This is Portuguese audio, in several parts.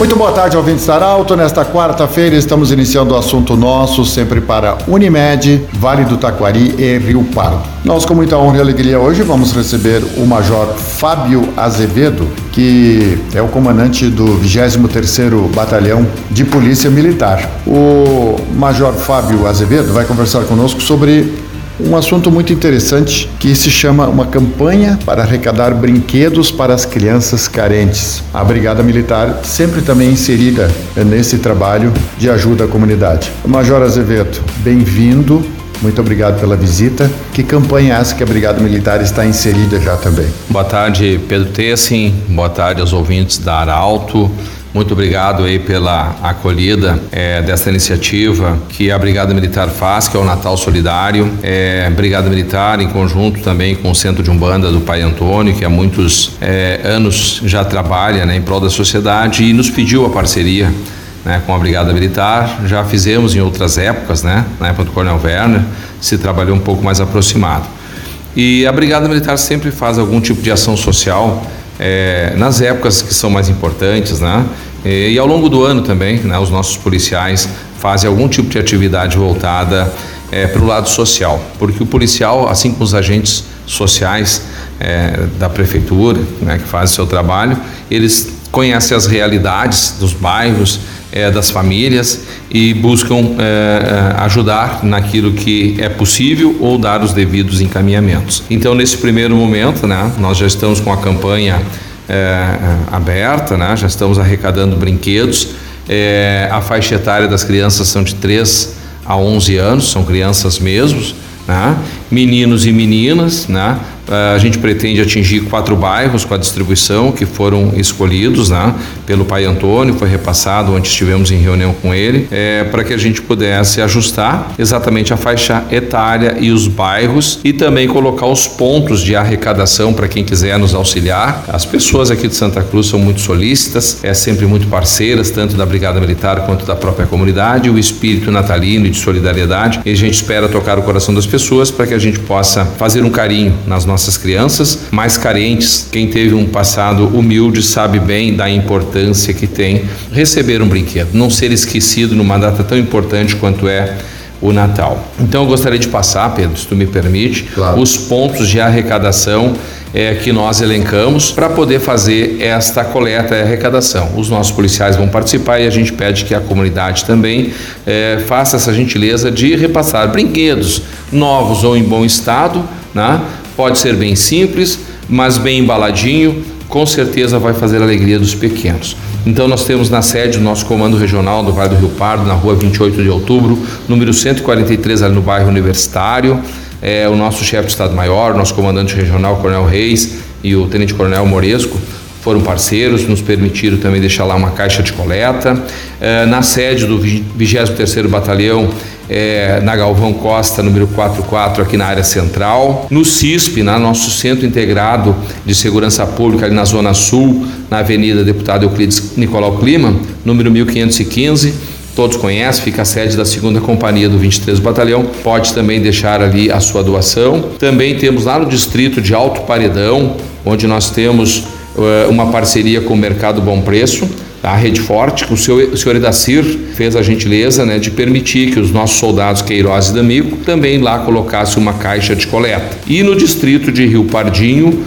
Muito boa tarde, ouvintes da Arauto. Nesta quarta-feira estamos iniciando o assunto nosso, sempre para Unimed, Vale do Taquari e Rio Pardo. Nós, com muita honra e alegria, hoje vamos receber o Major Fábio Azevedo, que é o comandante do 23º Batalhão de Polícia Militar. O Major Fábio Azevedo vai conversar conosco sobre um assunto muito interessante que se chama uma campanha para arrecadar brinquedos para as crianças carentes. A Brigada Militar sempre também inserida nesse trabalho de ajuda à comunidade. Major Azevedo, bem-vindo. Muito obrigado pela visita. Que campanha é essa que a Brigada Militar está inserida já também? Boa tarde, Pedro Tessin. Boa tarde aos ouvintes da Arauto. Muito obrigado aí pela acolhida é, dessa iniciativa que a Brigada Militar faz, que é o Natal Solidário. É, Brigada Militar, em conjunto também com o Centro de Umbanda do Pai Antônio, que há muitos é, anos já trabalha né, em prol da sociedade e nos pediu a parceria né, com a Brigada Militar. Já fizemos em outras épocas, né, na época do Coronel Werner, se trabalhou um pouco mais aproximado. E a Brigada Militar sempre faz algum tipo de ação social é, nas épocas que são mais importantes, né? E, e ao longo do ano também, né, os nossos policiais fazem algum tipo de atividade voltada é, para o lado social, porque o policial, assim como os agentes sociais é, da prefeitura, né, que fazem o seu trabalho, eles conhecem as realidades dos bairros, é, das famílias e buscam é, ajudar naquilo que é possível ou dar os devidos encaminhamentos. Então, nesse primeiro momento, né, nós já estamos com a campanha é, aberta, né, já estamos arrecadando brinquedos. A faixa etária das crianças são de 3 a 11 anos, são crianças mesmos, né, meninos e meninas, né, a gente pretende atingir quatro bairros com a distribuição que foram escolhidos né, pelo pai Antônio, foi repassado onde estivemos em reunião com ele, é, para que a gente pudesse ajustar exatamente a faixa etária e os bairros e também colocar os pontos de arrecadação para quem quiser nos auxiliar. As pessoas aqui de Santa Cruz são muito solícitas, é sempre muito parceiras, tanto da Brigada Militar quanto da própria comunidade, o espírito natalino e de solidariedade. E a gente espera tocar o coração das pessoas para que a gente possa fazer um carinho nas nossas nossas crianças mais carentes. Quem teve um passado humilde sabe bem da importância que tem receber um brinquedo, não ser esquecido numa data tão importante quanto é o Natal. Então eu gostaria de passar, Pedro, se tu me permite, claro. os pontos de arrecadação é, que nós elencamos para poder fazer esta coleta e arrecadação. Os nossos policiais vão participar e a gente pede que a comunidade também é, faça essa gentileza de repassar brinquedos novos ou em bom estado, né? Pode ser bem simples, mas bem embaladinho, com certeza vai fazer a alegria dos pequenos. Então nós temos na sede o nosso comando regional do Vale do Rio Pardo, na rua 28 de outubro, número 143, ali no bairro Universitário. É, o nosso chefe de Estado-Maior, nosso comandante regional, Coronel Reis, e o Tenente Coronel Moresco, foram parceiros, nos permitiram também deixar lá uma caixa de coleta. É, na sede do 23º Batalhão, é, na Galvão Costa, número 44, aqui na área central. No CISP, na nosso Centro Integrado de Segurança Pública, ali na Zona Sul, na Avenida Deputado Euclides Nicolau Clima, número 1515 todos conhecem, fica a sede da segunda companhia do 23 Batalhão, pode também deixar ali a sua doação. Também temos lá no distrito de Alto Paredão, onde nós temos uh, uma parceria com o Mercado Bom Preço, a Rede Forte, o senhor, o senhor Edacir fez a gentileza né, de permitir que os nossos soldados Queiroz e D'Amico também lá colocassem uma caixa de coleta. E no distrito de Rio Pardinho,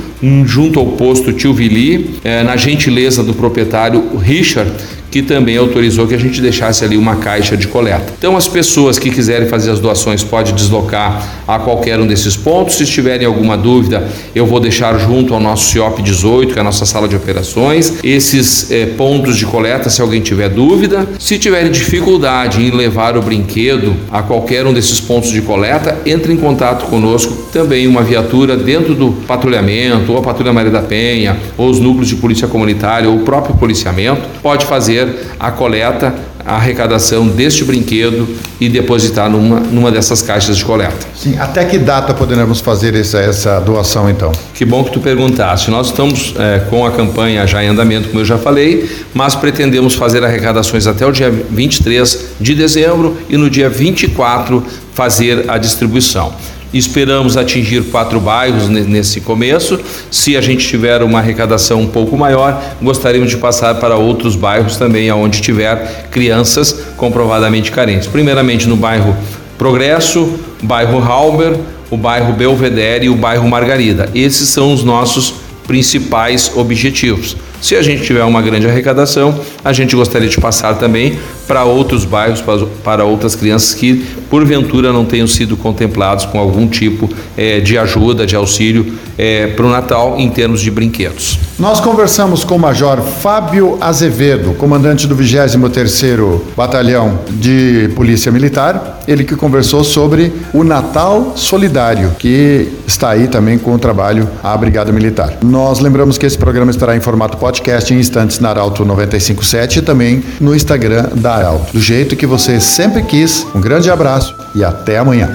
junto ao posto Tio Vili, eh, na gentileza do proprietário Richard, que também autorizou que a gente deixasse ali uma caixa de coleta. Então, as pessoas que quiserem fazer as doações podem deslocar a qualquer um desses pontos. Se tiverem alguma dúvida, eu vou deixar junto ao nosso CIOP 18, que é a nossa sala de operações, esses eh, pontos de coleta, se alguém tiver dúvida. Se tiverem dificuldade em levar o brinquedo a qualquer um desses pontos de coleta, entre em contato conosco. Também uma viatura dentro do patrulhamento, ou a Patrulha Maria da Penha, ou os núcleos de polícia comunitária, ou o próprio policiamento, pode fazer a coleta a arrecadação deste brinquedo e depositar numa, numa dessas caixas de coleta. Sim, até que data poderemos fazer essa, essa doação então? Que bom que tu perguntaste. Nós estamos é, com a campanha já em andamento, como eu já falei, mas pretendemos fazer arrecadações até o dia 23 de dezembro e no dia 24 fazer a distribuição. Esperamos atingir quatro bairros nesse começo. Se a gente tiver uma arrecadação um pouco maior, gostaríamos de passar para outros bairros também, onde tiver crianças comprovadamente carentes. Primeiramente no bairro Progresso, bairro Halber, o bairro Belvedere e o bairro Margarida. Esses são os nossos principais objetivos. Se a gente tiver uma grande arrecadação, a gente gostaria de passar também para outros bairros, para, outras crianças que, porventura, não tenham sido contemplados com algum tipo é, de ajuda, de auxílio é, para o Natal em termos de brinquedos. Nós conversamos com o Major Fábio Azevedo, comandante do 23º Batalhão de Polícia Militar, ele que conversou sobre o Natal Solidário, que está aí também com o trabalho à Brigada Militar. Nós lembramos que esse programa estará em formato podcast em instantes na Arauto 957 e também no Instagram da Arauto, do jeito que você sempre quis. Um grande abraço e até amanhã.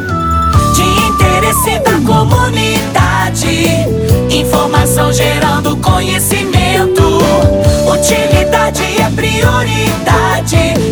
De interesse da comunidade, informação gerando conhecimento. Utilidade é prioridade.